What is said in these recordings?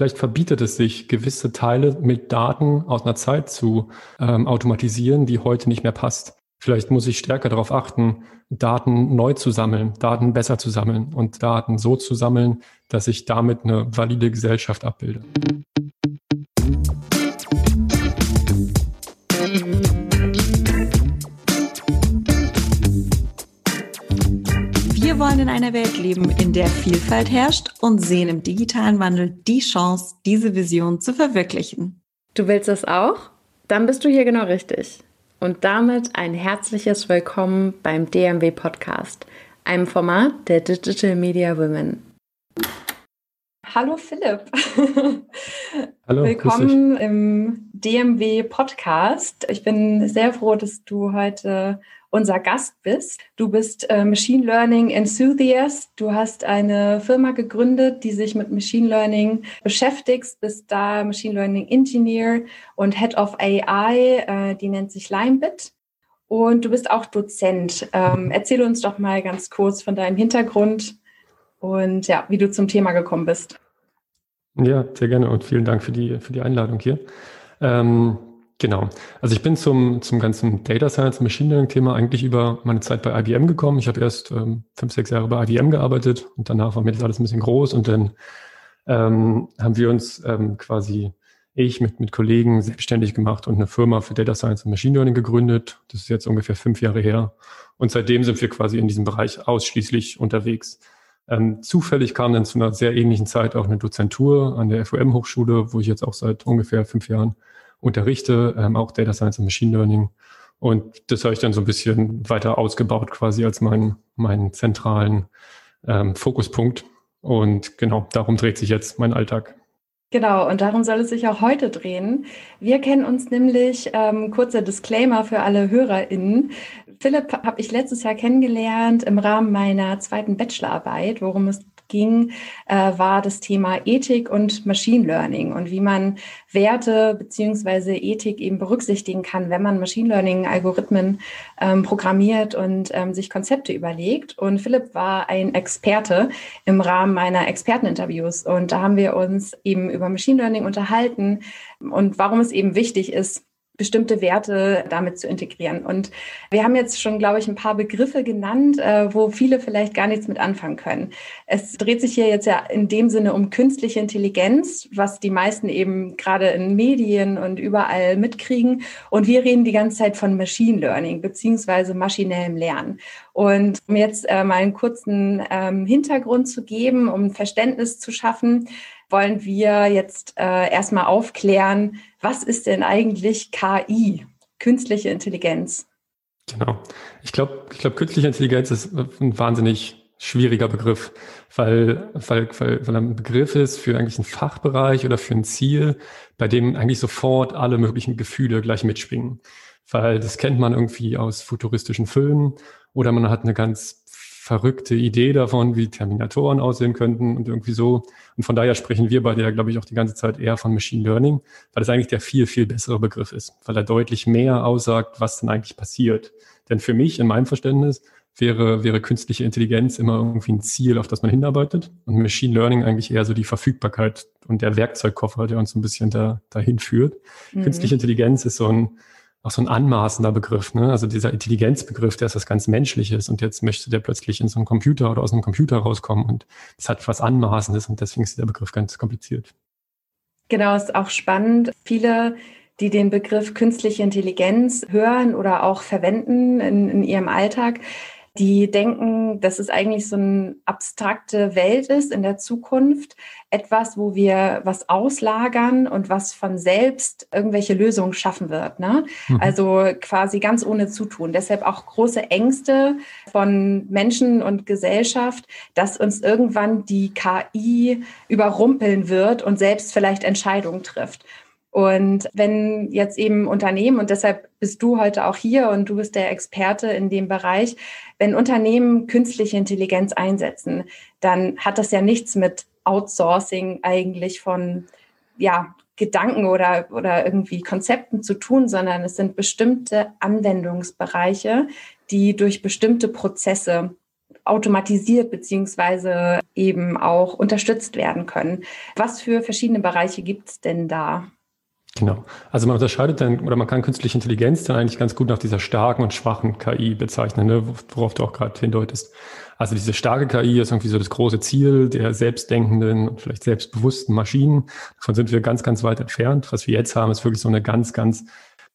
vielleicht verbietet es sich, gewisse Teile mit Daten aus einer Zeit zu ähm, automatisieren, die heute nicht mehr passt. Vielleicht muss ich stärker darauf achten, Daten neu zu sammeln, Daten besser zu sammeln und Daten so zu sammeln, dass ich damit eine valide Gesellschaft abbilde. In einer Welt leben, in der Vielfalt herrscht und sehen im digitalen Wandel die Chance, diese Vision zu verwirklichen. Du willst das auch? Dann bist du hier genau richtig. Und damit ein herzliches Willkommen beim DMW Podcast, einem Format der Digital Media Women. Hallo Philipp. Hallo. Willkommen im DMW Podcast. Ich bin sehr froh, dass du heute unser Gast bist. Du bist äh, Machine Learning Enthusiast. Du hast eine Firma gegründet, die sich mit Machine Learning beschäftigt, bist da Machine Learning Engineer und Head of AI, äh, die nennt sich Limebit. Und du bist auch Dozent. Ähm, erzähl uns doch mal ganz kurz von deinem Hintergrund und ja, wie du zum Thema gekommen bist. Ja, sehr gerne und vielen Dank für die, für die Einladung hier. Ähm, Genau. Also ich bin zum, zum ganzen Data Science Machine Learning Thema eigentlich über meine Zeit bei IBM gekommen. Ich habe erst ähm, fünf, sechs Jahre bei IBM gearbeitet und danach war mir das alles ein bisschen groß und dann ähm, haben wir uns ähm, quasi ich mit, mit Kollegen selbstständig gemacht und eine Firma für Data Science und Machine Learning gegründet. Das ist jetzt ungefähr fünf Jahre her. Und seitdem sind wir quasi in diesem Bereich ausschließlich unterwegs. Ähm, zufällig kam dann zu einer sehr ähnlichen Zeit auch eine Dozentur an der FOM-Hochschule, wo ich jetzt auch seit ungefähr fünf Jahren unterrichte, ähm, auch Data Science und Machine Learning. Und das habe ich dann so ein bisschen weiter ausgebaut quasi als meinen, meinen zentralen ähm, Fokuspunkt. Und genau, darum dreht sich jetzt mein Alltag. Genau, und darum soll es sich auch heute drehen. Wir kennen uns nämlich, ähm, kurzer Disclaimer für alle HörerInnen. Philipp habe ich letztes Jahr kennengelernt im Rahmen meiner zweiten Bachelorarbeit, worum es ging, äh, war das Thema Ethik und Machine Learning und wie man Werte beziehungsweise Ethik eben berücksichtigen kann, wenn man Machine Learning Algorithmen ähm, programmiert und ähm, sich Konzepte überlegt. Und Philipp war ein Experte im Rahmen meiner Experteninterviews und da haben wir uns eben über Machine Learning unterhalten und warum es eben wichtig ist, bestimmte Werte damit zu integrieren. Und wir haben jetzt schon, glaube ich, ein paar Begriffe genannt, äh, wo viele vielleicht gar nichts mit anfangen können. Es dreht sich hier jetzt ja in dem Sinne um künstliche Intelligenz, was die meisten eben gerade in Medien und überall mitkriegen. Und wir reden die ganze Zeit von Machine Learning beziehungsweise maschinellem Lernen. Und um jetzt äh, mal einen kurzen ähm, Hintergrund zu geben, um Verständnis zu schaffen, wollen wir jetzt äh, erstmal aufklären, was ist denn eigentlich KI, künstliche Intelligenz? Genau. Ich glaube, ich glaube, künstliche Intelligenz ist ein wahnsinnig schwieriger Begriff, weil, weil, weil, weil er ein Begriff ist für eigentlich einen Fachbereich oder für ein Ziel, bei dem eigentlich sofort alle möglichen Gefühle gleich mitschwingen. Weil das kennt man irgendwie aus futuristischen Filmen oder man hat eine ganz verrückte Idee davon, wie Terminatoren aussehen könnten und irgendwie so. Und von daher sprechen wir bei der, glaube ich, auch die ganze Zeit eher von Machine Learning, weil das eigentlich der viel, viel bessere Begriff ist, weil er deutlich mehr aussagt, was denn eigentlich passiert. Denn für mich, in meinem Verständnis, wäre, wäre künstliche Intelligenz immer irgendwie ein Ziel, auf das man hinarbeitet. Und Machine Learning eigentlich eher so die Verfügbarkeit und der Werkzeugkoffer, der uns so ein bisschen da, dahin führt. Mhm. Künstliche Intelligenz ist so ein, auch so ein anmaßender Begriff, ne? Also dieser Intelligenzbegriff, der ist was ganz Menschliches und jetzt möchte der plötzlich in so einen Computer oder aus einem Computer rauskommen und das hat was Anmaßendes und deswegen ist der Begriff ganz kompliziert. Genau, ist auch spannend. Viele, die den Begriff künstliche Intelligenz hören oder auch verwenden in, in ihrem Alltag, die denken, dass es eigentlich so eine abstrakte Welt ist in der Zukunft, etwas, wo wir was auslagern und was von selbst irgendwelche Lösungen schaffen wird. Ne? Mhm. Also quasi ganz ohne Zutun. Deshalb auch große Ängste von Menschen und Gesellschaft, dass uns irgendwann die KI überrumpeln wird und selbst vielleicht Entscheidungen trifft. Und wenn jetzt eben Unternehmen, und deshalb bist du heute auch hier und du bist der Experte in dem Bereich, wenn Unternehmen künstliche Intelligenz einsetzen, dann hat das ja nichts mit Outsourcing eigentlich von, ja, Gedanken oder, oder irgendwie Konzepten zu tun, sondern es sind bestimmte Anwendungsbereiche, die durch bestimmte Prozesse automatisiert beziehungsweise eben auch unterstützt werden können. Was für verschiedene Bereiche gibt es denn da? Genau. Also man unterscheidet dann, oder man kann künstliche Intelligenz dann eigentlich ganz gut nach dieser starken und schwachen KI bezeichnen, ne, worauf du auch gerade hindeutest. Also diese starke KI ist irgendwie so das große Ziel der selbstdenkenden und vielleicht selbstbewussten Maschinen. Davon sind wir ganz, ganz weit entfernt. Was wir jetzt haben, ist wirklich so eine ganz, ganz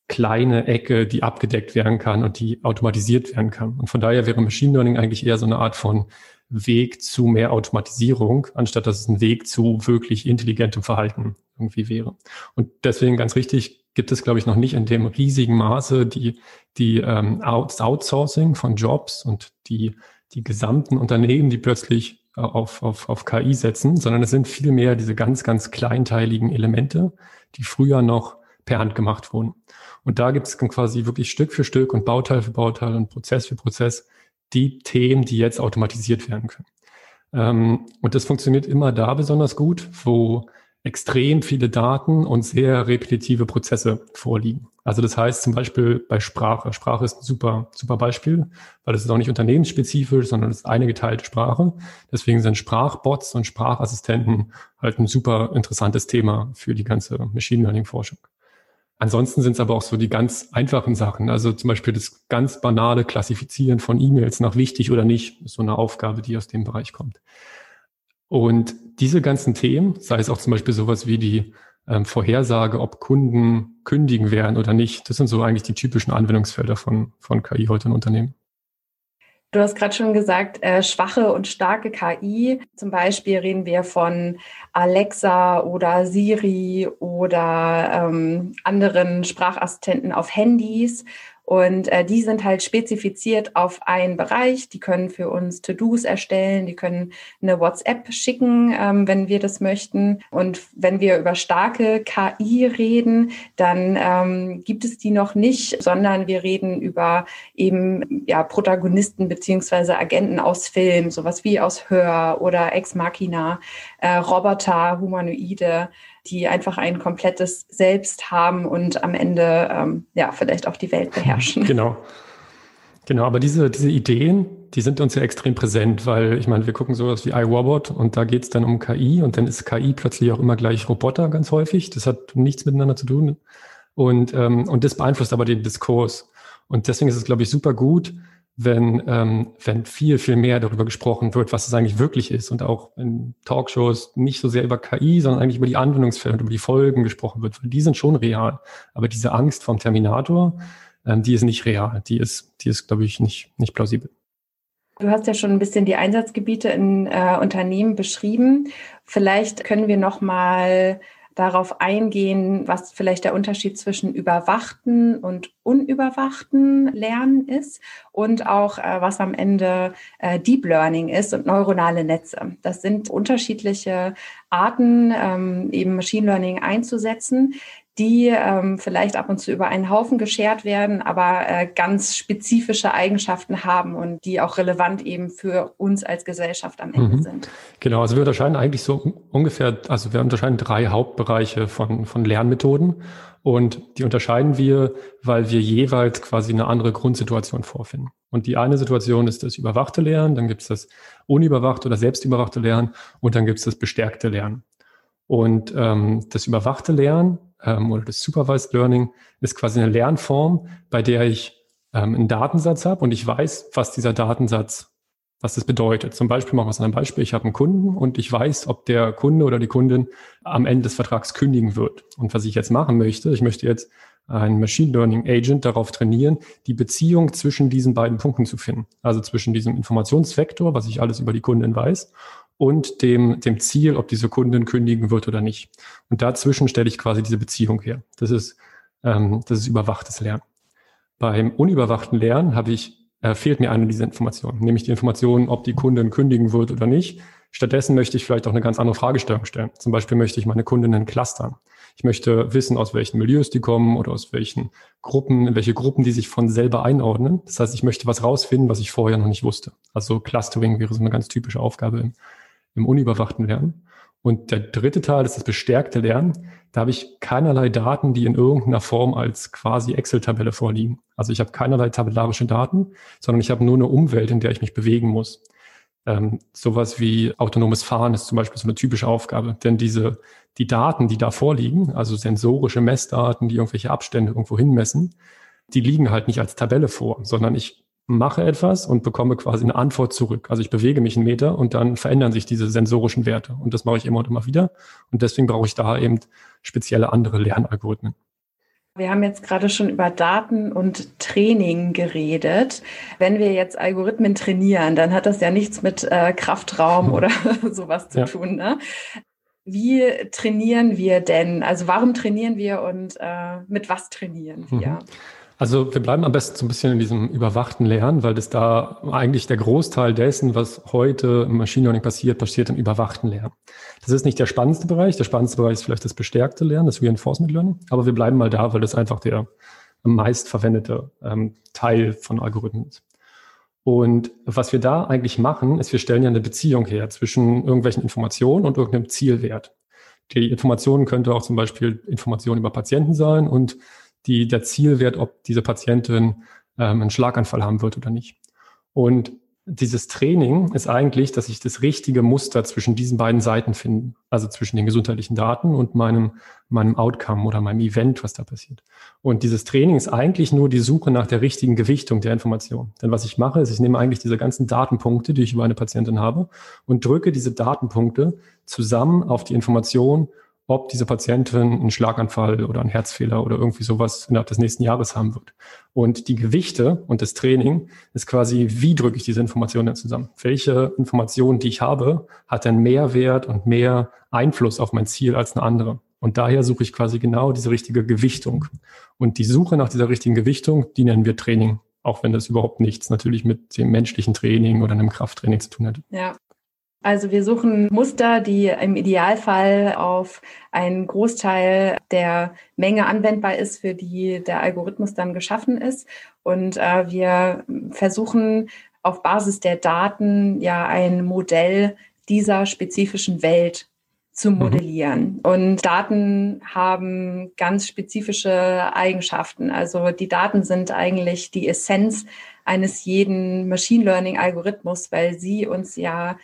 kleine Ecke, die abgedeckt werden kann und die automatisiert werden kann. Und von daher wäre Machine Learning eigentlich eher so eine Art von Weg zu mehr Automatisierung, anstatt dass es ein Weg zu wirklich intelligentem Verhalten irgendwie wäre. Und deswegen ganz richtig gibt es, glaube ich, noch nicht in dem riesigen Maße die, die ähm, Outsourcing von Jobs und die, die gesamten Unternehmen, die plötzlich auf, auf, auf KI setzen, sondern es sind vielmehr diese ganz, ganz kleinteiligen Elemente, die früher noch per Hand gemacht wurden. Und da gibt es quasi wirklich Stück für Stück und Bauteil für Bauteil und Prozess für Prozess die Themen, die jetzt automatisiert werden können. Ähm, und das funktioniert immer da besonders gut, wo extrem viele Daten und sehr repetitive Prozesse vorliegen. Also das heißt zum Beispiel bei Sprache. Sprache ist ein super, super Beispiel, weil es ist auch nicht unternehmensspezifisch, sondern es ist eine geteilte Sprache. Deswegen sind Sprachbots und Sprachassistenten halt ein super interessantes Thema für die ganze Machine Learning Forschung. Ansonsten sind es aber auch so die ganz einfachen Sachen. Also zum Beispiel das ganz banale Klassifizieren von E-Mails nach wichtig oder nicht, ist so eine Aufgabe, die aus dem Bereich kommt. Und diese ganzen Themen, sei es auch zum Beispiel sowas wie die ähm, Vorhersage, ob Kunden kündigen werden oder nicht, das sind so eigentlich die typischen Anwendungsfelder von, von KI heute in Unternehmen. Du hast gerade schon gesagt, äh, schwache und starke KI. Zum Beispiel reden wir von Alexa oder Siri oder ähm, anderen Sprachassistenten auf Handys. Und äh, die sind halt spezifiziert auf einen Bereich. Die können für uns To-Dos erstellen, die können eine WhatsApp schicken, ähm, wenn wir das möchten. Und wenn wir über starke KI reden, dann ähm, gibt es die noch nicht, sondern wir reden über eben ja, Protagonisten beziehungsweise Agenten aus Film, sowas wie aus Hör oder Ex Machina, äh, Roboter, Humanoide die einfach ein komplettes Selbst haben und am Ende ähm, ja vielleicht auch die Welt beherrschen. Genau. Genau, aber diese, diese Ideen, die sind uns ja extrem präsent, weil ich meine, wir gucken sowas wie iRobot und da geht es dann um KI und dann ist KI plötzlich auch immer gleich Roboter ganz häufig. Das hat nichts miteinander zu tun. Und, ähm, und das beeinflusst aber den Diskurs. Und deswegen ist es, glaube ich, super gut, wenn, ähm, wenn viel, viel mehr darüber gesprochen wird, was es eigentlich wirklich ist und auch in Talkshows nicht so sehr über KI, sondern eigentlich über die Anwendungsfälle und über die Folgen gesprochen wird, weil die sind schon real. Aber diese Angst vom Terminator, ähm, die ist nicht real. Die ist, die ist, glaube ich, nicht, nicht plausibel. Du hast ja schon ein bisschen die Einsatzgebiete in äh, Unternehmen beschrieben. Vielleicht können wir noch mal darauf eingehen, was vielleicht der Unterschied zwischen überwachten und unüberwachten Lernen ist und auch äh, was am Ende äh, Deep Learning ist und neuronale Netze. Das sind unterschiedliche Arten, ähm, eben Machine Learning einzusetzen, die ähm, vielleicht ab und zu über einen Haufen geschert werden, aber äh, ganz spezifische Eigenschaften haben und die auch relevant eben für uns als Gesellschaft am Ende mhm. sind. Genau, also wir unterscheiden eigentlich so ungefähr, also wir unterscheiden drei Hauptbereiche von, von Lernmethoden und die unterscheiden wir, weil wir jeweils quasi eine andere Grundsituation vorfinden. Und die eine Situation ist das überwachte Lernen, dann gibt es das unüberwachte oder selbstüberwachte Lernen und dann gibt es das bestärkte Lernen. Und ähm, das überwachte Lernen ähm, oder das Supervised Learning ist quasi eine Lernform, bei der ich ähm, einen Datensatz habe und ich weiß, was dieser Datensatz, was das bedeutet. Zum Beispiel machen wir es an einem Beispiel, ich habe einen Kunden und ich weiß, ob der Kunde oder die Kundin am Ende des Vertrags kündigen wird. Und was ich jetzt machen möchte, ich möchte jetzt einen Machine Learning Agent darauf trainieren, die Beziehung zwischen diesen beiden Punkten zu finden. Also zwischen diesem Informationsvektor, was ich alles über die Kundin weiß, und dem, dem Ziel, ob diese Kundin kündigen wird oder nicht. Und dazwischen stelle ich quasi diese Beziehung her. Das ist, ähm, das ist überwachtes Lernen. Beim unüberwachten Lernen habe ich, äh, fehlt mir eine dieser Informationen, nämlich die Information, ob die Kundin kündigen wird oder nicht. Stattdessen möchte ich vielleicht auch eine ganz andere Fragestellung stellen. Zum Beispiel möchte ich meine Kundinnen clustern. Ich möchte wissen, aus welchen Milieus die kommen oder aus welchen Gruppen, in welche Gruppen die sich von selber einordnen. Das heißt, ich möchte was rausfinden, was ich vorher noch nicht wusste. Also Clustering wäre so eine ganz typische Aufgabe im im unüberwachten Lernen. Und der dritte Teil ist das bestärkte Lernen. Da habe ich keinerlei Daten, die in irgendeiner Form als quasi Excel-Tabelle vorliegen. Also ich habe keinerlei tabellarische Daten, sondern ich habe nur eine Umwelt, in der ich mich bewegen muss. Ähm, sowas wie autonomes Fahren ist zum Beispiel so eine typische Aufgabe, denn diese, die Daten, die da vorliegen, also sensorische Messdaten, die irgendwelche Abstände irgendwo hinmessen, die liegen halt nicht als Tabelle vor, sondern ich mache etwas und bekomme quasi eine Antwort zurück. Also ich bewege mich einen Meter und dann verändern sich diese sensorischen Werte. Und das mache ich immer und immer wieder. Und deswegen brauche ich da eben spezielle andere Lernalgorithmen. Wir haben jetzt gerade schon über Daten und Training geredet. Wenn wir jetzt Algorithmen trainieren, dann hat das ja nichts mit äh, Kraftraum oder sowas zu ja. tun. Ne? Wie trainieren wir denn? Also warum trainieren wir und äh, mit was trainieren wir? Mhm. Also wir bleiben am besten so ein bisschen in diesem überwachten Lernen, weil das da eigentlich der Großteil dessen, was heute im Machine Learning passiert, passiert im überwachten Lernen. Das ist nicht der spannendste Bereich. Der spannendste Bereich ist vielleicht das bestärkte Lernen, das Reinforcement Learning. Aber wir bleiben mal da, weil das einfach der meist verwendete ähm, Teil von Algorithmen ist. Und was wir da eigentlich machen, ist, wir stellen ja eine Beziehung her zwischen irgendwelchen Informationen und irgendeinem Zielwert. Die Informationen könnte auch zum Beispiel Informationen über Patienten sein und die, der Zielwert, ob diese Patientin ähm, einen Schlaganfall haben wird oder nicht. Und dieses Training ist eigentlich, dass ich das richtige Muster zwischen diesen beiden Seiten finde, also zwischen den gesundheitlichen Daten und meinem, meinem Outcome oder meinem Event, was da passiert. Und dieses Training ist eigentlich nur die Suche nach der richtigen Gewichtung der Information. Denn was ich mache, ist, ich nehme eigentlich diese ganzen Datenpunkte, die ich über eine Patientin habe, und drücke diese Datenpunkte zusammen auf die Information ob diese Patientin einen Schlaganfall oder einen Herzfehler oder irgendwie sowas innerhalb des nächsten Jahres haben wird. Und die Gewichte und das Training ist quasi, wie drücke ich diese Informationen dann zusammen? Welche Information, die ich habe, hat denn mehr Wert und mehr Einfluss auf mein Ziel als eine andere? Und daher suche ich quasi genau diese richtige Gewichtung. Und die Suche nach dieser richtigen Gewichtung, die nennen wir Training auch wenn das überhaupt nichts natürlich mit dem menschlichen Training oder einem Krafttraining zu tun hat. Ja, also wir suchen Muster, die im Idealfall auf einen Großteil der Menge anwendbar ist, für die der Algorithmus dann geschaffen ist. Und äh, wir versuchen auf Basis der Daten ja ein Modell dieser spezifischen Welt zu mhm. modellieren. Und Daten haben ganz spezifische Eigenschaften. Also die Daten sind eigentlich die Essenz eines jeden Machine Learning Algorithmus, weil sie uns ja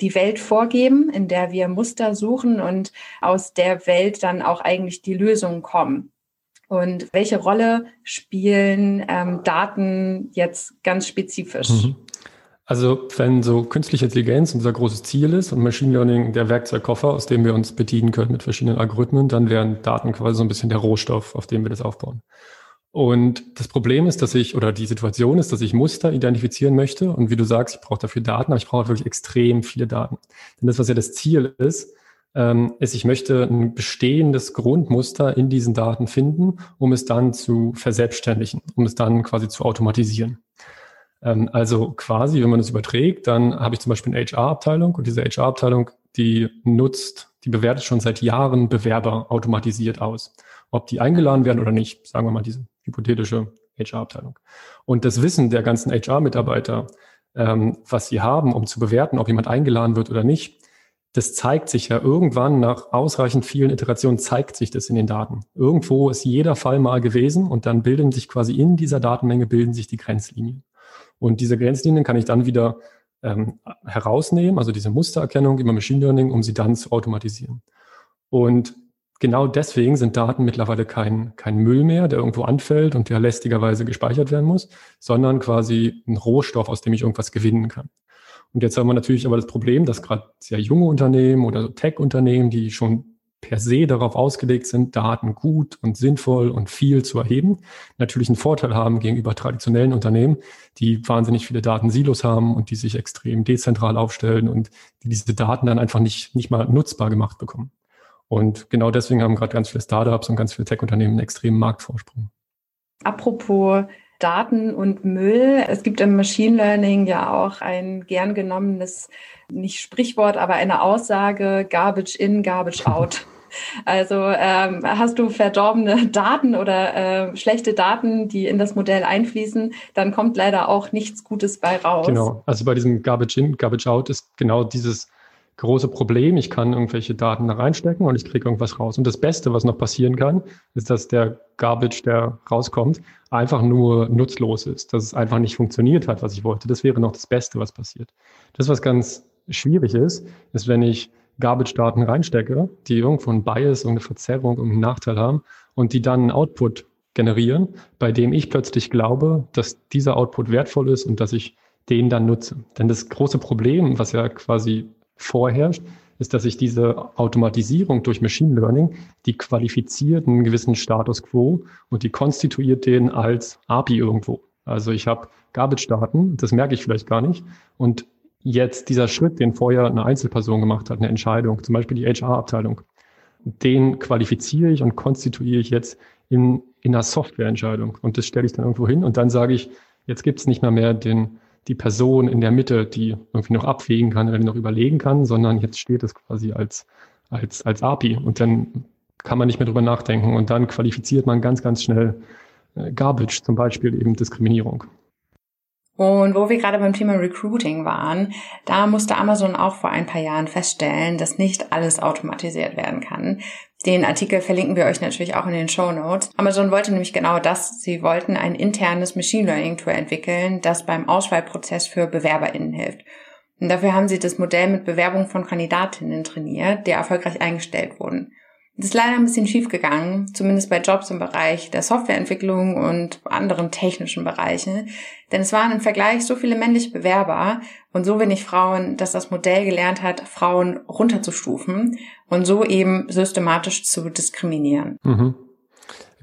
die Welt vorgeben, in der wir Muster suchen und aus der Welt dann auch eigentlich die Lösungen kommen. Und welche Rolle spielen ähm, Daten jetzt ganz spezifisch? Mhm. Also wenn so künstliche Intelligenz unser großes Ziel ist und Machine Learning der Werkzeugkoffer, aus dem wir uns bedienen können mit verschiedenen Algorithmen, dann wären Daten quasi so ein bisschen der Rohstoff, auf dem wir das aufbauen. Und das Problem ist, dass ich, oder die Situation ist, dass ich Muster identifizieren möchte. Und wie du sagst, ich brauche dafür Daten, aber ich brauche wirklich extrem viele Daten. Denn das, was ja das Ziel ist, ähm, ist, ich möchte ein bestehendes Grundmuster in diesen Daten finden, um es dann zu verselbstständigen, um es dann quasi zu automatisieren. Ähm, also quasi, wenn man es überträgt, dann habe ich zum Beispiel eine HR-Abteilung und diese HR-Abteilung, die nutzt, die bewertet schon seit Jahren Bewerber automatisiert aus. Ob die eingeladen werden oder nicht, sagen wir mal diese hypothetische HR-Abteilung. Und das Wissen der ganzen HR-Mitarbeiter, ähm, was sie haben, um zu bewerten, ob jemand eingeladen wird oder nicht, das zeigt sich ja irgendwann nach ausreichend vielen Iterationen, zeigt sich das in den Daten. Irgendwo ist jeder Fall mal gewesen und dann bilden sich quasi in dieser Datenmenge bilden sich die Grenzlinien. Und diese Grenzlinien kann ich dann wieder ähm, herausnehmen, also diese Mustererkennung über Machine Learning, um sie dann zu automatisieren. Und genau deswegen sind Daten mittlerweile kein, kein Müll mehr, der irgendwo anfällt und der lästigerweise gespeichert werden muss, sondern quasi ein Rohstoff, aus dem ich irgendwas gewinnen kann. Und jetzt haben wir natürlich aber das Problem, dass gerade sehr junge Unternehmen oder Tech-Unternehmen, die schon per se darauf ausgelegt sind, Daten gut und sinnvoll und viel zu erheben, natürlich einen Vorteil haben gegenüber traditionellen Unternehmen, die wahnsinnig viele Datensilos haben und die sich extrem dezentral aufstellen und die diese Daten dann einfach nicht, nicht mal nutzbar gemacht bekommen. Und genau deswegen haben gerade ganz viele Startups und ganz viele Tech-Unternehmen einen extremen Marktvorsprung. Apropos Daten und Müll. Es gibt im Machine Learning ja auch ein gern genommenes, nicht Sprichwort, aber eine Aussage, Garbage in, Garbage out. Also ähm, hast du verdorbene Daten oder äh, schlechte Daten, die in das Modell einfließen, dann kommt leider auch nichts Gutes bei raus. Genau, also bei diesem Garbage in, Garbage out ist genau dieses große Problem. Ich kann irgendwelche Daten da reinstecken und ich kriege irgendwas raus. Und das Beste, was noch passieren kann, ist, dass der Garbage, der rauskommt, einfach nur nutzlos ist, dass es einfach nicht funktioniert hat, was ich wollte. Das wäre noch das Beste, was passiert. Das, was ganz schwierig ist, ist, wenn ich Garbage-Daten reinstecke, die irgendwo ein Bias, irgendeine Verzerrung, irgendeinen Nachteil haben und die dann einen Output generieren, bei dem ich plötzlich glaube, dass dieser Output wertvoll ist und dass ich den dann nutze. Denn das große Problem, was ja quasi vorherrscht, ist, dass ich diese Automatisierung durch Machine Learning, die qualifiziert einen gewissen Status quo und die konstituiert den als API irgendwo. Also ich habe Garbage-Daten, das merke ich vielleicht gar nicht. Und jetzt dieser Schritt, den vorher eine Einzelperson gemacht hat, eine Entscheidung, zum Beispiel die HR-Abteilung, den qualifiziere ich und konstituiere ich jetzt in, in einer Softwareentscheidung. Und das stelle ich dann irgendwo hin und dann sage ich, jetzt gibt es nicht mehr mehr den die Person in der Mitte, die irgendwie noch abwägen kann oder die noch überlegen kann, sondern jetzt steht es quasi als, als, als API und dann kann man nicht mehr drüber nachdenken und dann qualifiziert man ganz, ganz schnell äh, Garbage, zum Beispiel eben Diskriminierung. Und wo wir gerade beim Thema Recruiting waren, da musste Amazon auch vor ein paar Jahren feststellen, dass nicht alles automatisiert werden kann. Den Artikel verlinken wir euch natürlich auch in den Show Notes. Amazon wollte nämlich genau das. Sie wollten ein internes Machine Learning Tool entwickeln, das beim Auswahlprozess für BewerberInnen hilft. Und dafür haben sie das Modell mit Bewerbungen von Kandidatinnen trainiert, die erfolgreich eingestellt wurden. Das ist leider ein bisschen schief gegangen, zumindest bei Jobs im Bereich der Softwareentwicklung und anderen technischen Bereichen. Denn es waren im Vergleich so viele männliche Bewerber und so wenig Frauen, dass das Modell gelernt hat, Frauen runterzustufen und so eben systematisch zu diskriminieren. Mhm.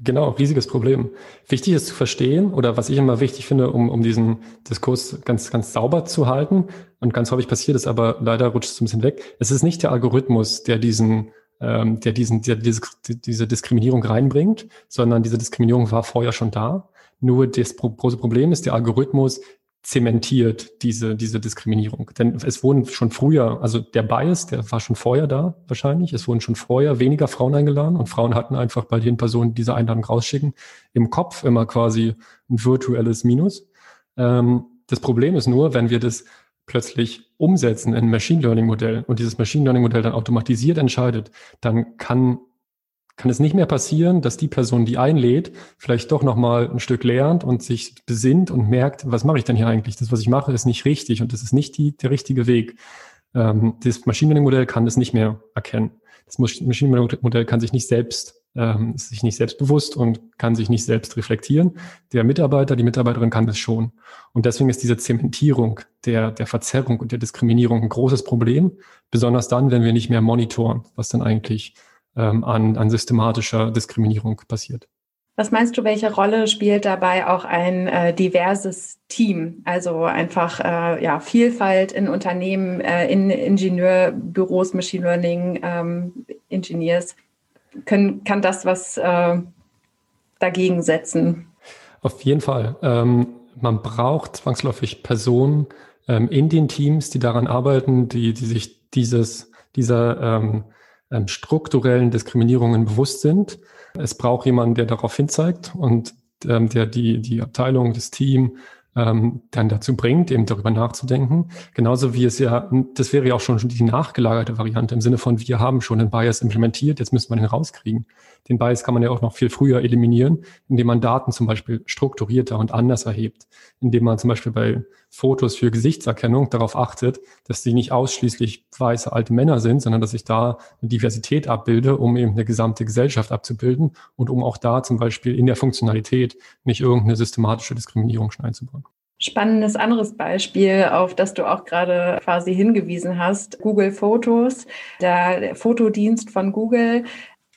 Genau, riesiges Problem. Wichtig ist zu verstehen, oder was ich immer wichtig finde, um, um diesen Diskurs ganz, ganz sauber zu halten, und ganz häufig passiert es aber leider rutscht es ein bisschen weg. Es ist nicht der Algorithmus, der diesen ähm, der diesen, der diese, diese Diskriminierung reinbringt, sondern diese Diskriminierung war vorher schon da. Nur das große Problem ist, der Algorithmus zementiert diese, diese Diskriminierung. Denn es wurden schon früher, also der Bias, der war schon vorher da wahrscheinlich. Es wurden schon vorher weniger Frauen eingeladen und Frauen hatten einfach bei den Personen, die diese Einladung rausschicken, im Kopf immer quasi ein virtuelles Minus. Ähm, das Problem ist nur, wenn wir das plötzlich umsetzen in ein Machine Learning Modell und dieses Machine Learning Modell dann automatisiert entscheidet, dann kann kann es nicht mehr passieren, dass die Person, die einlädt, vielleicht doch nochmal ein Stück lernt und sich besinnt und merkt, was mache ich denn hier eigentlich? Das, was ich mache, ist nicht richtig und das ist nicht die, der richtige Weg. Ähm, das Machine Learning Modell kann das nicht mehr erkennen. Das Machine Learning Modell kann sich nicht selbst ähm, ist sich nicht selbstbewusst und kann sich nicht selbst reflektieren. Der Mitarbeiter, die Mitarbeiterin kann das schon. Und deswegen ist diese Zementierung der, der Verzerrung und der Diskriminierung ein großes Problem, besonders dann, wenn wir nicht mehr monitoren, was dann eigentlich ähm, an, an systematischer Diskriminierung passiert. Was meinst du, welche Rolle spielt dabei auch ein äh, diverses Team? Also einfach äh, ja, Vielfalt in Unternehmen, äh, in Ingenieurbüros, Machine Learning ähm, Engineers können, kann das was äh, dagegen setzen. Auf jeden Fall. Ähm, man braucht zwangsläufig Personen ähm, in den Teams, die daran arbeiten, die, die sich dieses, dieser ähm, ähm strukturellen Diskriminierungen bewusst sind. Es braucht jemanden, der darauf hinzeigt und ähm, der die, die Abteilung, das Team ähm, dann dazu bringt, eben darüber nachzudenken. Genauso wie es ja, das wäre ja auch schon die nachgelagerte Variante im Sinne von, wir haben schon den Bias implementiert, jetzt müssen wir den rauskriegen. Den Bias kann man ja auch noch viel früher eliminieren, indem man Daten zum Beispiel strukturierter und anders erhebt, indem man zum Beispiel bei Fotos für Gesichtserkennung darauf achtet, dass sie nicht ausschließlich weiße alte Männer sind, sondern dass ich da eine Diversität abbilde, um eben eine gesamte Gesellschaft abzubilden und um auch da zum Beispiel in der Funktionalität nicht irgendeine systematische Diskriminierung hineinzubauen. Spannendes anderes Beispiel, auf das du auch gerade quasi hingewiesen hast, Google Fotos. Der Fotodienst von Google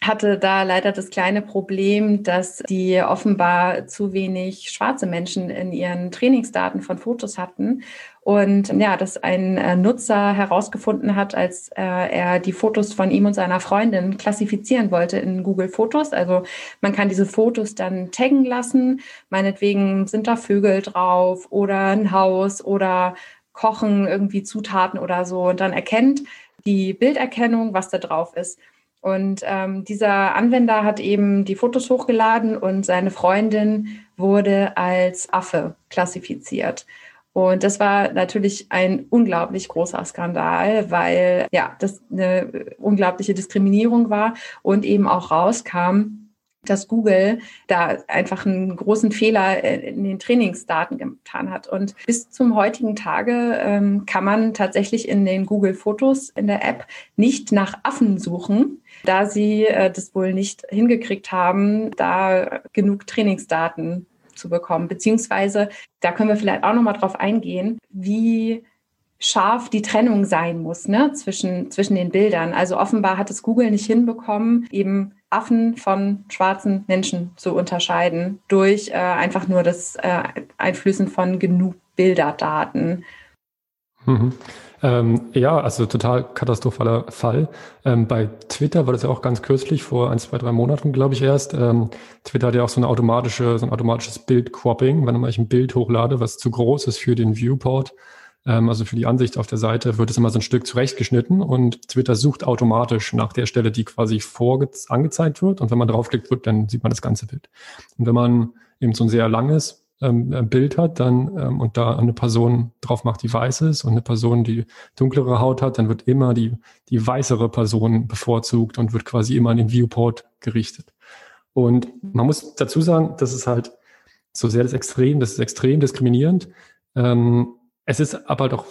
hatte da leider das kleine Problem, dass die offenbar zu wenig schwarze Menschen in ihren Trainingsdaten von Fotos hatten. Und ja, dass ein äh, Nutzer herausgefunden hat, als äh, er die Fotos von ihm und seiner Freundin klassifizieren wollte in Google Fotos. Also man kann diese Fotos dann taggen lassen. Meinetwegen sind da Vögel drauf oder ein Haus oder Kochen, irgendwie Zutaten oder so. Und dann erkennt die Bilderkennung, was da drauf ist. Und ähm, dieser Anwender hat eben die Fotos hochgeladen und seine Freundin wurde als Affe klassifiziert. Und das war natürlich ein unglaublich großer Skandal, weil ja, das eine unglaubliche Diskriminierung war und eben auch rauskam, dass Google da einfach einen großen Fehler in den Trainingsdaten getan hat. Und bis zum heutigen Tage ähm, kann man tatsächlich in den Google-Fotos in der App nicht nach Affen suchen, da sie äh, das wohl nicht hingekriegt haben, da genug Trainingsdaten zu bekommen. Beziehungsweise, da können wir vielleicht auch nochmal drauf eingehen, wie scharf die Trennung sein muss ne, zwischen, zwischen den Bildern. Also offenbar hat es Google nicht hinbekommen, eben Affen von schwarzen Menschen zu unterscheiden durch äh, einfach nur das äh, Einflüssen von genug Bilderdaten. Mhm. Ähm, ja, also total katastrophaler Fall. Ähm, bei Twitter war das ja auch ganz kürzlich, vor ein, zwei, drei Monaten, glaube ich, erst. Ähm, Twitter hat ja auch so eine automatische, so ein automatisches Bild-Cropping. Wenn ich ein Bild hochlade, was zu groß ist für den Viewport, ähm, also für die Ansicht auf der Seite, wird es immer so ein Stück zurechtgeschnitten und Twitter sucht automatisch nach der Stelle, die quasi angezeigt wird. Und wenn man draufklickt wird, dann sieht man das ganze Bild. Und wenn man eben so ein sehr langes ähm, äh, Bild hat, dann ähm, und da eine Person drauf macht, die weiß ist und eine Person, die dunklere Haut hat, dann wird immer die, die weißere Person bevorzugt und wird quasi immer an den Viewport gerichtet. Und man muss dazu sagen, das ist halt so sehr das Extrem, das ist extrem diskriminierend. Ähm, es ist aber doch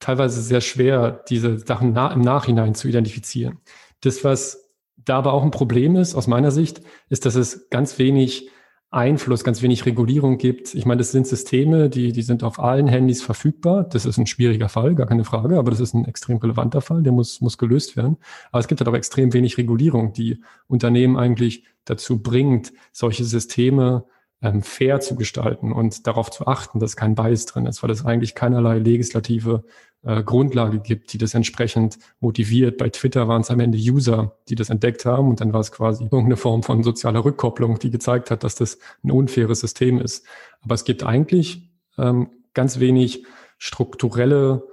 teilweise sehr schwer, diese Sachen na im Nachhinein zu identifizieren. Das, was da aber auch ein Problem ist, aus meiner Sicht, ist, dass es ganz wenig Einfluss, ganz wenig Regulierung gibt. Ich meine, das sind Systeme, die, die sind auf allen Handys verfügbar. Das ist ein schwieriger Fall, gar keine Frage, aber das ist ein extrem relevanter Fall, der muss, muss gelöst werden. Aber es gibt halt auch extrem wenig Regulierung, die Unternehmen eigentlich dazu bringt, solche Systeme ähm, fair zu gestalten und darauf zu achten, dass kein Bias drin ist, weil es eigentlich keinerlei legislative äh, Grundlage gibt, die das entsprechend motiviert. Bei Twitter waren es am Ende User, die das entdeckt haben und dann war es quasi irgendeine Form von sozialer Rückkopplung, die gezeigt hat, dass das ein unfaires System ist. Aber es gibt eigentlich ähm, ganz wenig strukturelle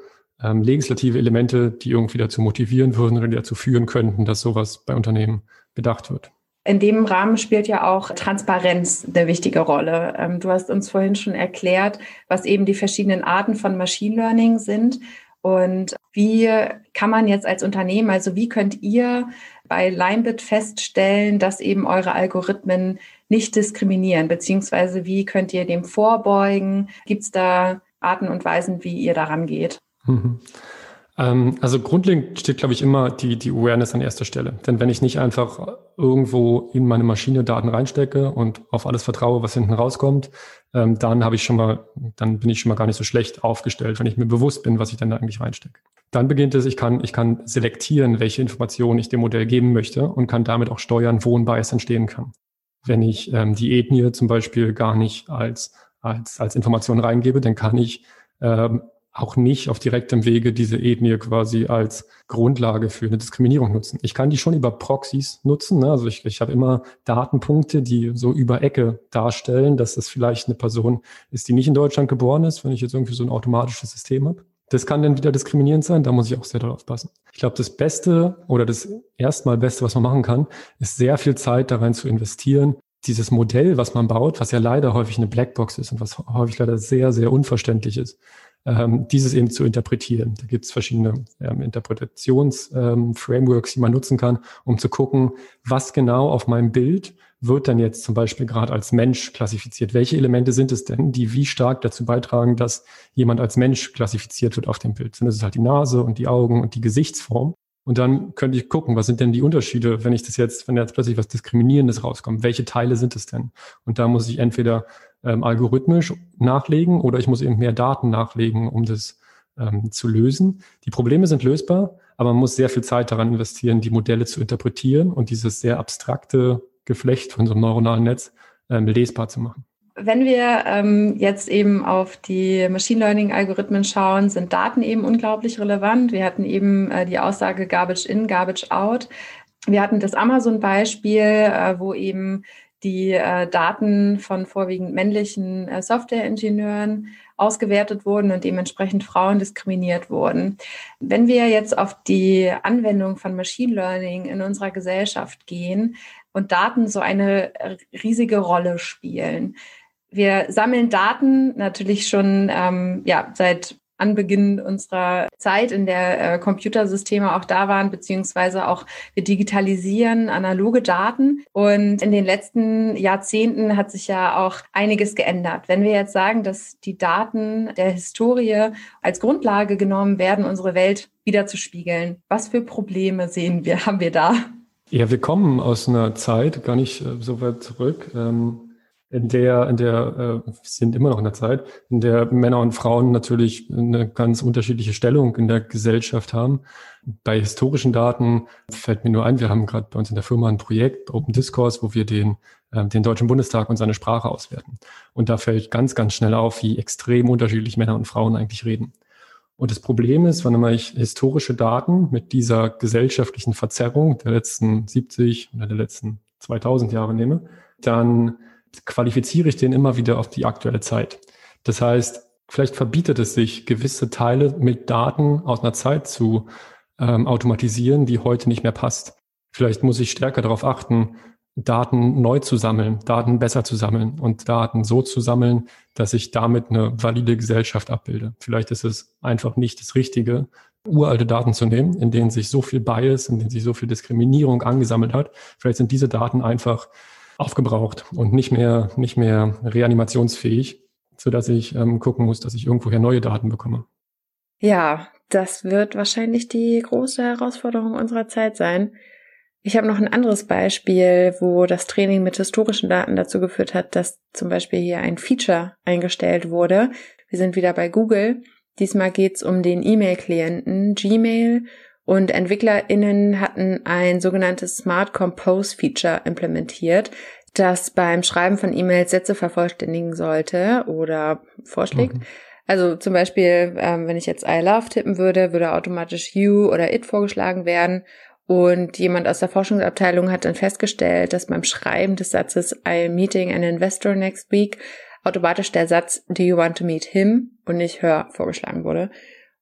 ähm, legislative Elemente, die irgendwie dazu motivieren würden oder dazu führen könnten, dass sowas bei Unternehmen bedacht wird. In dem Rahmen spielt ja auch Transparenz eine wichtige Rolle. Ähm, du hast uns vorhin schon erklärt, was eben die verschiedenen Arten von Machine Learning sind. Und wie kann man jetzt als Unternehmen, also wie könnt ihr bei Limebit feststellen, dass eben eure Algorithmen nicht diskriminieren, beziehungsweise wie könnt ihr dem vorbeugen? Gibt es da Arten und Weisen, wie ihr daran geht? Mhm. Ähm, also grundlegend steht, glaube ich, immer die, die Awareness an erster Stelle. Denn wenn ich nicht einfach irgendwo in meine Maschine Daten reinstecke und auf alles vertraue, was hinten rauskommt, ähm, dann habe ich schon mal, dann bin ich schon mal gar nicht so schlecht aufgestellt, wenn ich mir bewusst bin, was ich dann da eigentlich reinstecke. Dann beginnt es, ich kann, ich kann selektieren, welche Informationen ich dem Modell geben möchte und kann damit auch steuern, wo ein Bias entstehen kann. Wenn ich ähm, die Ethnie zum Beispiel gar nicht als, als, als Information reingebe, dann kann ich ähm, auch nicht auf direktem Wege diese Ethnie quasi als Grundlage für eine Diskriminierung nutzen. Ich kann die schon über Proxys nutzen. Ne? Also ich, ich habe immer Datenpunkte, die so über Ecke darstellen, dass es vielleicht eine Person ist, die nicht in Deutschland geboren ist, wenn ich jetzt irgendwie so ein automatisches System habe. Das kann dann wieder diskriminierend sein, da muss ich auch sehr darauf passen. Ich glaube, das Beste oder das erstmal Beste, was man machen kann, ist sehr viel Zeit da rein zu investieren, dieses Modell, was man baut, was ja leider häufig eine Blackbox ist und was häufig leider sehr, sehr unverständlich ist, ähm, dieses eben zu interpretieren. Da gibt es verschiedene ähm, Interpretations-Frameworks, ähm, die man nutzen kann, um zu gucken, was genau auf meinem Bild wird dann jetzt zum Beispiel gerade als Mensch klassifiziert. Welche Elemente sind es denn, die wie stark dazu beitragen, dass jemand als Mensch klassifiziert wird auf dem Bild? Sind es halt die Nase und die Augen und die Gesichtsform? Und dann könnte ich gucken, was sind denn die Unterschiede, wenn ich das jetzt, wenn jetzt plötzlich was Diskriminierendes rauskommt? Welche Teile sind es denn? Und da muss ich entweder ähm, algorithmisch nachlegen oder ich muss eben mehr Daten nachlegen, um das ähm, zu lösen. Die Probleme sind lösbar, aber man muss sehr viel Zeit daran investieren, die Modelle zu interpretieren und dieses sehr abstrakte Geflecht von so einem neuronalen Netz ähm, lesbar zu machen. Wenn wir ähm, jetzt eben auf die Machine Learning-Algorithmen schauen, sind Daten eben unglaublich relevant. Wir hatten eben äh, die Aussage Garbage in, Garbage out. Wir hatten das Amazon-Beispiel, äh, wo eben die äh, Daten von vorwiegend männlichen äh, Softwareingenieuren ausgewertet wurden und dementsprechend Frauen diskriminiert wurden. Wenn wir jetzt auf die Anwendung von Machine Learning in unserer Gesellschaft gehen und Daten so eine riesige Rolle spielen, Wir sammeln Daten natürlich schon ähm, ja, seit Anbeginn unserer Zeit, in der äh, Computersysteme auch da waren, beziehungsweise auch wir digitalisieren analoge Daten. Und in den letzten Jahrzehnten hat sich ja auch einiges geändert. Wenn wir jetzt sagen, dass die Daten der Historie als Grundlage genommen werden, unsere Welt wieder zu spiegeln, was für Probleme sehen wir, haben wir da? Ja, wir kommen aus einer Zeit, gar nicht äh, so weit zurück. Ähm in der, in der äh, sind immer noch in der Zeit, in der Männer und Frauen natürlich eine ganz unterschiedliche Stellung in der Gesellschaft haben. Bei historischen Daten fällt mir nur ein, wir haben gerade bei uns in der Firma ein Projekt, Open Discourse, wo wir den, äh, den Deutschen Bundestag und seine Sprache auswerten. Und da fällt ganz, ganz schnell auf, wie extrem unterschiedlich Männer und Frauen eigentlich reden. Und das Problem ist, wenn ich historische Daten mit dieser gesellschaftlichen Verzerrung der letzten 70 oder der letzten 2000 Jahre nehme, dann qualifiziere ich den immer wieder auf die aktuelle Zeit. Das heißt, vielleicht verbietet es sich, gewisse Teile mit Daten aus einer Zeit zu ähm, automatisieren, die heute nicht mehr passt. Vielleicht muss ich stärker darauf achten, Daten neu zu sammeln, Daten besser zu sammeln und Daten so zu sammeln, dass ich damit eine valide Gesellschaft abbilde. Vielleicht ist es einfach nicht das Richtige, uralte Daten zu nehmen, in denen sich so viel Bias, in denen sich so viel Diskriminierung angesammelt hat. Vielleicht sind diese Daten einfach aufgebraucht und nicht mehr, nicht mehr reanimationsfähig, sodass ich ähm, gucken muss, dass ich irgendwoher neue Daten bekomme. Ja, das wird wahrscheinlich die große Herausforderung unserer Zeit sein. Ich habe noch ein anderes Beispiel, wo das Training mit historischen Daten dazu geführt hat, dass zum Beispiel hier ein Feature eingestellt wurde. Wir sind wieder bei Google. Diesmal geht's um den E-Mail-Klienten Gmail und EntwicklerInnen hatten ein sogenanntes Smart Compose Feature implementiert, das beim Schreiben von E-Mails Sätze vervollständigen sollte oder vorschlägt. Mhm. Also zum Beispiel, ähm, wenn ich jetzt I love tippen würde, würde automatisch you oder it vorgeschlagen werden. Und jemand aus der Forschungsabteilung hat dann festgestellt, dass beim Schreiben des Satzes I'm meeting an investor next week automatisch der Satz Do you want to meet him und nicht her vorgeschlagen wurde.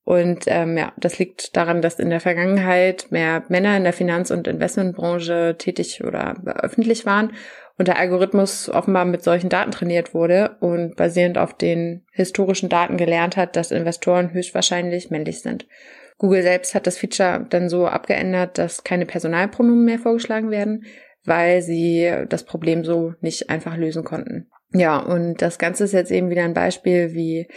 Und ähm, ja, das liegt daran, dass in der Vergangenheit mehr Männer in der Finanz- und Investmentbranche tätig oder öffentlich waren und der Algorithmus offenbar mit solchen Daten trainiert wurde und basierend auf den historischen Daten gelernt hat, dass Investoren höchstwahrscheinlich männlich sind. Google selbst hat das Feature dann so abgeändert, dass keine Personalpronomen mehr vorgeschlagen werden, weil sie das Problem so nicht einfach lösen konnten. Ja, und das Ganze ist jetzt eben wieder ein Beispiel, wie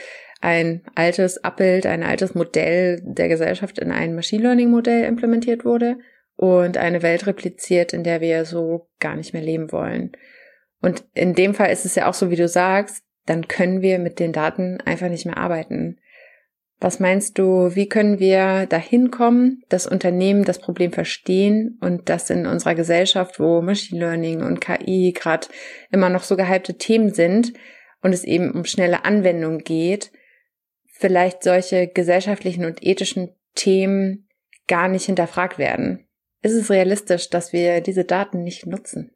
ein altes Abbild, ein altes Modell der Gesellschaft in ein Machine Learning Modell implementiert wurde und eine Welt repliziert, in der wir so gar nicht mehr leben wollen. Und in dem Fall ist es ja auch so, wie du sagst, dann können wir mit den Daten einfach nicht mehr arbeiten. Was meinst du, wie können wir dahin kommen, dass Unternehmen das Problem verstehen und dass in unserer Gesellschaft, wo Machine Learning und KI gerade immer noch so gehypte Themen sind und es eben um schnelle Anwendung geht, vielleicht solche gesellschaftlichen und ethischen Themen gar nicht hinterfragt werden. Ist es realistisch, dass wir diese Daten nicht nutzen?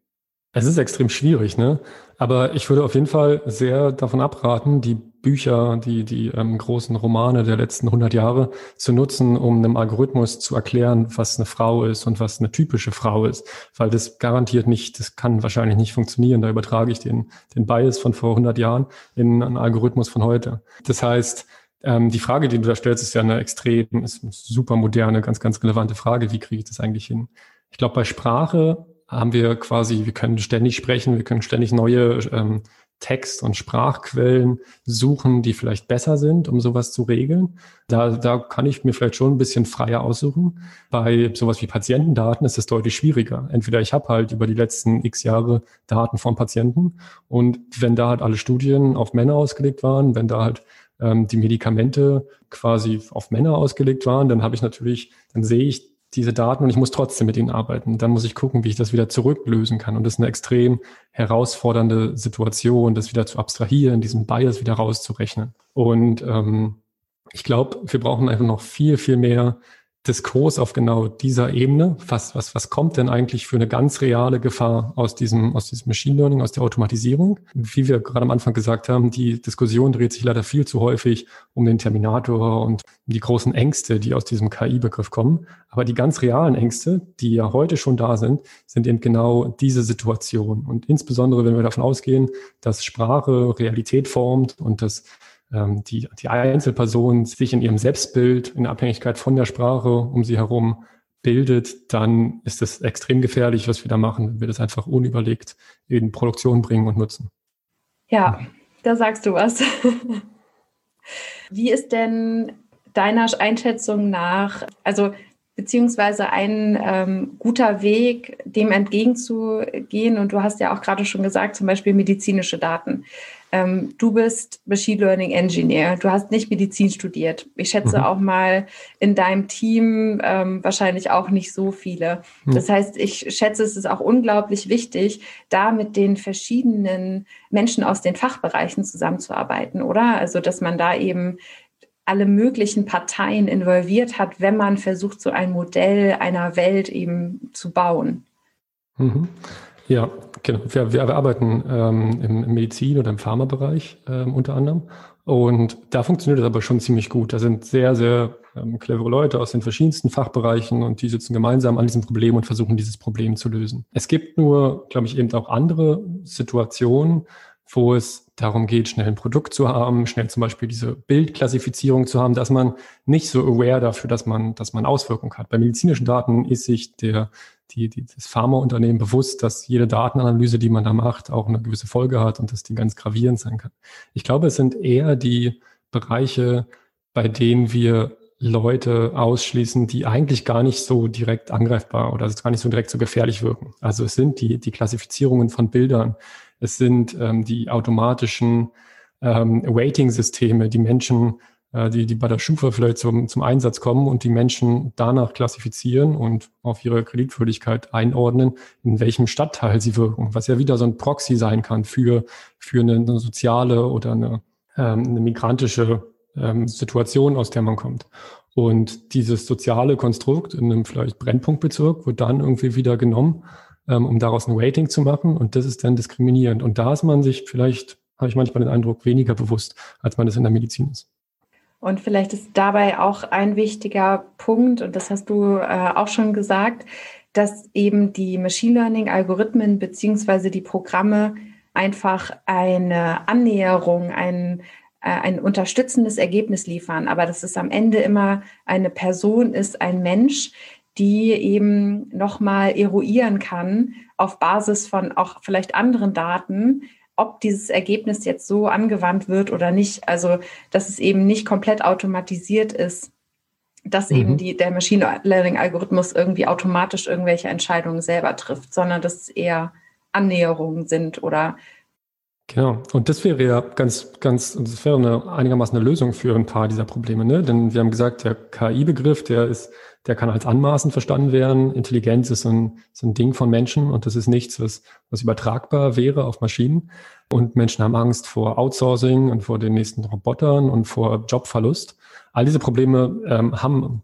Es ist extrem schwierig, ne? Aber ich würde auf jeden Fall sehr davon abraten, die Bücher, die, die ähm, großen Romane der letzten 100 Jahre zu nutzen, um einem Algorithmus zu erklären, was eine Frau ist und was eine typische Frau ist. Weil das garantiert nicht, das kann wahrscheinlich nicht funktionieren. Da übertrage ich den, den Bias von vor 100 Jahren in einen Algorithmus von heute. Das heißt, ähm, die Frage, die du da stellst, ist ja eine extrem, ist eine super moderne, ganz, ganz relevante Frage. Wie kriege ich das eigentlich hin? Ich glaube, bei Sprache haben wir quasi, wir können ständig sprechen, wir können ständig neue ähm, Text- und Sprachquellen suchen, die vielleicht besser sind, um sowas zu regeln. Da, da kann ich mir vielleicht schon ein bisschen freier aussuchen. Bei sowas wie Patientendaten ist es deutlich schwieriger. Entweder ich habe halt über die letzten x Jahre Daten von Patienten und wenn da halt alle Studien auf Männer ausgelegt waren, wenn da halt ähm, die Medikamente quasi auf Männer ausgelegt waren, dann habe ich natürlich, dann sehe ich diese Daten und ich muss trotzdem mit ihnen arbeiten. Dann muss ich gucken, wie ich das wieder zurücklösen kann. Und das ist eine extrem herausfordernde Situation, das wieder zu abstrahieren, diesen Bias wieder rauszurechnen. Und ähm, ich glaube, wir brauchen einfach noch viel, viel mehr Diskurs auf genau dieser Ebene. Was, was, was kommt denn eigentlich für eine ganz reale Gefahr aus diesem, aus diesem Machine Learning, aus der Automatisierung? Wie wir gerade am Anfang gesagt haben, die Diskussion dreht sich leider viel zu häufig um den Terminator und die großen Ängste, die aus diesem KI-Begriff kommen. Aber die ganz realen Ängste, die ja heute schon da sind, sind eben genau diese Situation. Und insbesondere, wenn wir davon ausgehen, dass Sprache Realität formt und dass die, die Einzelperson sich in ihrem Selbstbild in Abhängigkeit von der Sprache um sie herum bildet, dann ist es extrem gefährlich, was wir da machen, wenn wir das einfach unüberlegt in Produktion bringen und nutzen. Ja, da sagst du was. Wie ist denn deiner Einschätzung nach, also beziehungsweise ein ähm, guter Weg, dem entgegenzugehen. Und du hast ja auch gerade schon gesagt, zum Beispiel medizinische Daten. Ähm, du bist Machine Learning Engineer. Du hast nicht Medizin studiert. Ich schätze mhm. auch mal in deinem Team ähm, wahrscheinlich auch nicht so viele. Mhm. Das heißt, ich schätze, es ist auch unglaublich wichtig, da mit den verschiedenen Menschen aus den Fachbereichen zusammenzuarbeiten, oder? Also, dass man da eben alle möglichen Parteien involviert hat, wenn man versucht, so ein Modell einer Welt eben zu bauen. Mhm. Ja, genau. Wir, wir arbeiten ähm, im Medizin- oder im Pharmabereich ähm, unter anderem. Und da funktioniert es aber schon ziemlich gut. Da sind sehr, sehr ähm, clevere Leute aus den verschiedensten Fachbereichen und die sitzen gemeinsam an diesem Problem und versuchen, dieses Problem zu lösen. Es gibt nur, glaube ich, eben auch andere Situationen, wo es darum geht, schnell ein Produkt zu haben, schnell zum Beispiel diese Bildklassifizierung zu haben, dass man nicht so aware dafür, dass man, dass man Auswirkungen hat. Bei medizinischen Daten ist sich der, die, die, das Pharmaunternehmen bewusst, dass jede Datenanalyse, die man da macht, auch eine gewisse Folge hat und dass die ganz gravierend sein kann. Ich glaube, es sind eher die Bereiche, bei denen wir Leute ausschließen, die eigentlich gar nicht so direkt angreifbar oder gar nicht so direkt so gefährlich wirken. Also es sind die, die Klassifizierungen von Bildern, es sind ähm, die automatischen ähm, Waiting-Systeme, die Menschen, äh, die, die bei der Schufa vielleicht zum, zum Einsatz kommen und die Menschen danach klassifizieren und auf ihre Kreditwürdigkeit einordnen, in welchem Stadtteil sie wirken, was ja wieder so ein Proxy sein kann für, für eine, eine soziale oder eine, ähm, eine migrantische ähm, Situation, aus der man kommt. Und dieses soziale Konstrukt in einem vielleicht Brennpunktbezirk wird dann irgendwie wieder genommen um daraus ein Rating zu machen. Und das ist dann diskriminierend. Und da ist man sich vielleicht, habe ich manchmal den Eindruck, weniger bewusst, als man es in der Medizin ist. Und vielleicht ist dabei auch ein wichtiger Punkt, und das hast du äh, auch schon gesagt, dass eben die Machine Learning-Algorithmen beziehungsweise die Programme einfach eine Annäherung, ein, äh, ein unterstützendes Ergebnis liefern, aber dass es am Ende immer eine Person ist, ein Mensch, die eben nochmal eruieren kann auf Basis von auch vielleicht anderen Daten, ob dieses Ergebnis jetzt so angewandt wird oder nicht. Also, dass es eben nicht komplett automatisiert ist, dass mhm. eben die, der Machine Learning Algorithmus irgendwie automatisch irgendwelche Entscheidungen selber trifft, sondern dass es eher Annäherungen sind oder Genau. Und das wäre ja ganz, ganz, das wäre eine, einigermaßen eine Lösung für ein paar dieser Probleme, ne? Denn wir haben gesagt, der KI-Begriff, der ist, der kann als anmaßend verstanden werden. Intelligenz ist so ein, so ein Ding von Menschen und das ist nichts, was, was übertragbar wäre auf Maschinen. Und Menschen haben Angst vor Outsourcing und vor den nächsten Robotern und vor Jobverlust. All diese Probleme ähm, haben einen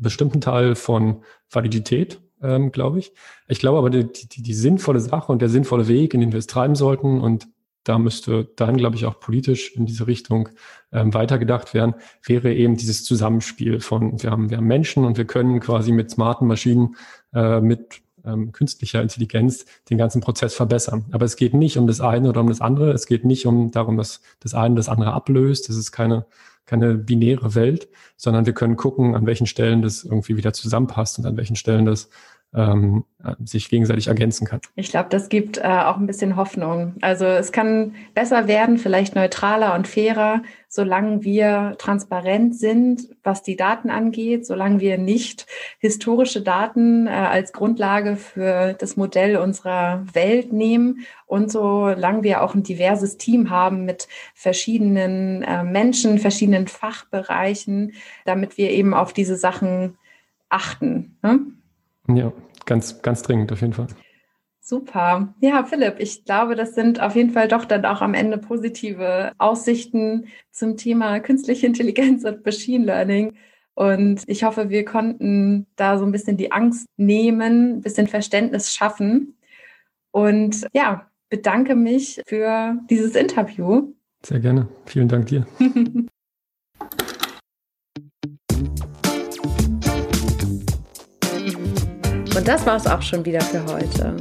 bestimmten Teil von Validität, ähm, glaube ich. Ich glaube aber, die, die, die sinnvolle Sache und der sinnvolle Weg, in den wir es treiben sollten und da müsste dann, glaube ich, auch politisch in diese Richtung ähm, weitergedacht werden, wäre eben dieses Zusammenspiel von, wir haben, wir haben Menschen und wir können quasi mit smarten Maschinen, äh, mit ähm, künstlicher Intelligenz den ganzen Prozess verbessern. Aber es geht nicht um das eine oder um das andere. Es geht nicht um darum, dass das eine das andere ablöst. Das ist keine, keine binäre Welt, sondern wir können gucken, an welchen Stellen das irgendwie wieder zusammenpasst und an welchen Stellen das ähm, sich gegenseitig ergänzen kann. Ich glaube, das gibt äh, auch ein bisschen Hoffnung. Also es kann besser werden, vielleicht neutraler und fairer, solange wir transparent sind, was die Daten angeht, solange wir nicht historische Daten äh, als Grundlage für das Modell unserer Welt nehmen und solange wir auch ein diverses Team haben mit verschiedenen äh, Menschen, verschiedenen Fachbereichen, damit wir eben auf diese Sachen achten. Ne? Ja, ganz, ganz dringend auf jeden Fall. Super. Ja, Philipp, ich glaube, das sind auf jeden Fall doch dann auch am Ende positive Aussichten zum Thema künstliche Intelligenz und Machine Learning. Und ich hoffe, wir konnten da so ein bisschen die Angst nehmen, ein bisschen Verständnis schaffen. Und ja, bedanke mich für dieses Interview. Sehr gerne. Vielen Dank dir. Und das war es auch schon wieder für heute.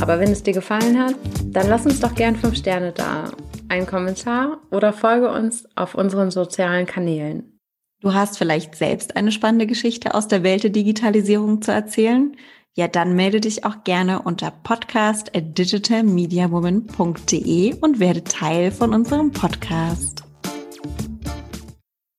Aber wenn es dir gefallen hat, dann lass uns doch gern 5 Sterne da, einen Kommentar oder folge uns auf unseren sozialen Kanälen. Du hast vielleicht selbst eine spannende Geschichte aus der Welt der Digitalisierung zu erzählen? Ja, dann melde dich auch gerne unter podcast at digitalmediawoman.de und werde Teil von unserem Podcast.